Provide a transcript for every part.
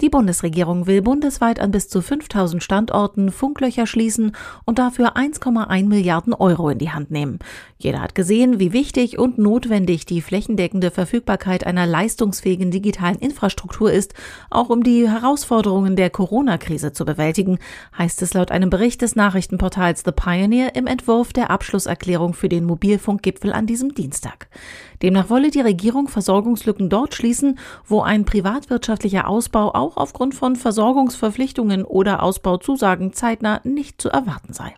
Die Bundesregierung will bundesweit an bis zu 5000 Standorten Funklöcher schließen und dafür 1,1 Milliarden Euro in die Hand nehmen. Jeder hat gesehen, wie wichtig und notwendig die flächendeckende Verfügbarkeit einer leistungsfähigen digitalen Infrastruktur ist, auch um die Herausforderungen der Corona-Krise zu bewältigen, heißt es laut einem Bericht des Nachrichtenportals The Pioneer im Entwurf der Abschlusserklärung für den Mobilfunkgipfel an diesem Dienstag. Demnach wolle die Regierung Versorgungslücken dort schließen, wo ein privatwirtschaftlicher Ausbau auch aufgrund von Versorgungsverpflichtungen oder Ausbauzusagen zeitnah nicht zu erwarten sei.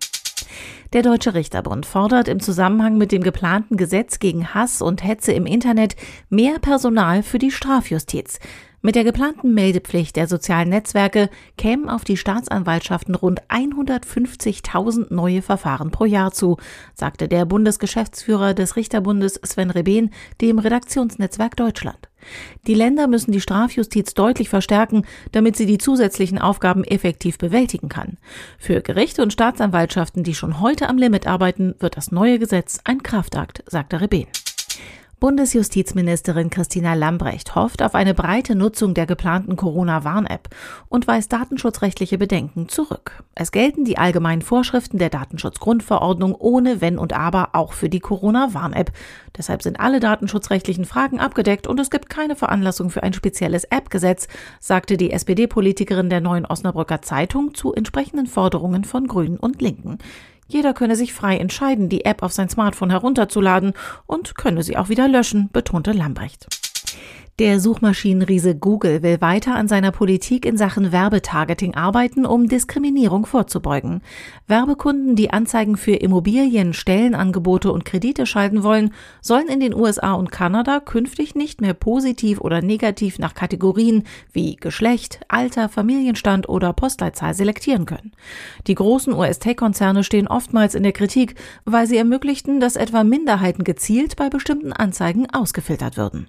Der Deutsche Richterbund fordert im Zusammenhang mit dem geplanten Gesetz gegen Hass und Hetze im Internet mehr Personal für die Strafjustiz. Mit der geplanten Meldepflicht der sozialen Netzwerke kämen auf die Staatsanwaltschaften rund 150.000 neue Verfahren pro Jahr zu, sagte der Bundesgeschäftsführer des Richterbundes Sven Reben dem Redaktionsnetzwerk Deutschland. Die Länder müssen die Strafjustiz deutlich verstärken, damit sie die zusätzlichen Aufgaben effektiv bewältigen kann. Für Gerichte und Staatsanwaltschaften, die schon heute am Limit arbeiten, wird das neue Gesetz ein Kraftakt, sagte Reben. Bundesjustizministerin Christina Lambrecht hofft auf eine breite Nutzung der geplanten Corona-Warn-App und weist datenschutzrechtliche Bedenken zurück. Es gelten die allgemeinen Vorschriften der Datenschutzgrundverordnung ohne Wenn und Aber auch für die Corona-Warn-App. Deshalb sind alle datenschutzrechtlichen Fragen abgedeckt und es gibt keine Veranlassung für ein spezielles App-Gesetz, sagte die SPD-Politikerin der Neuen Osnabrücker Zeitung zu entsprechenden Forderungen von Grünen und Linken. Jeder könne sich frei entscheiden, die App auf sein Smartphone herunterzuladen und könne sie auch wieder löschen, betonte Lambrecht. Der Suchmaschinenriese Google will weiter an seiner Politik in Sachen Werbetargeting arbeiten, um Diskriminierung vorzubeugen. Werbekunden, die Anzeigen für Immobilien, Stellenangebote und Kredite schalten wollen, sollen in den USA und Kanada künftig nicht mehr positiv oder negativ nach Kategorien wie Geschlecht, Alter, Familienstand oder Postleitzahl selektieren können. Die großen US-Tech-Konzerne stehen oftmals in der Kritik, weil sie ermöglichten, dass etwa Minderheiten gezielt bei bestimmten Anzeigen ausgefiltert würden.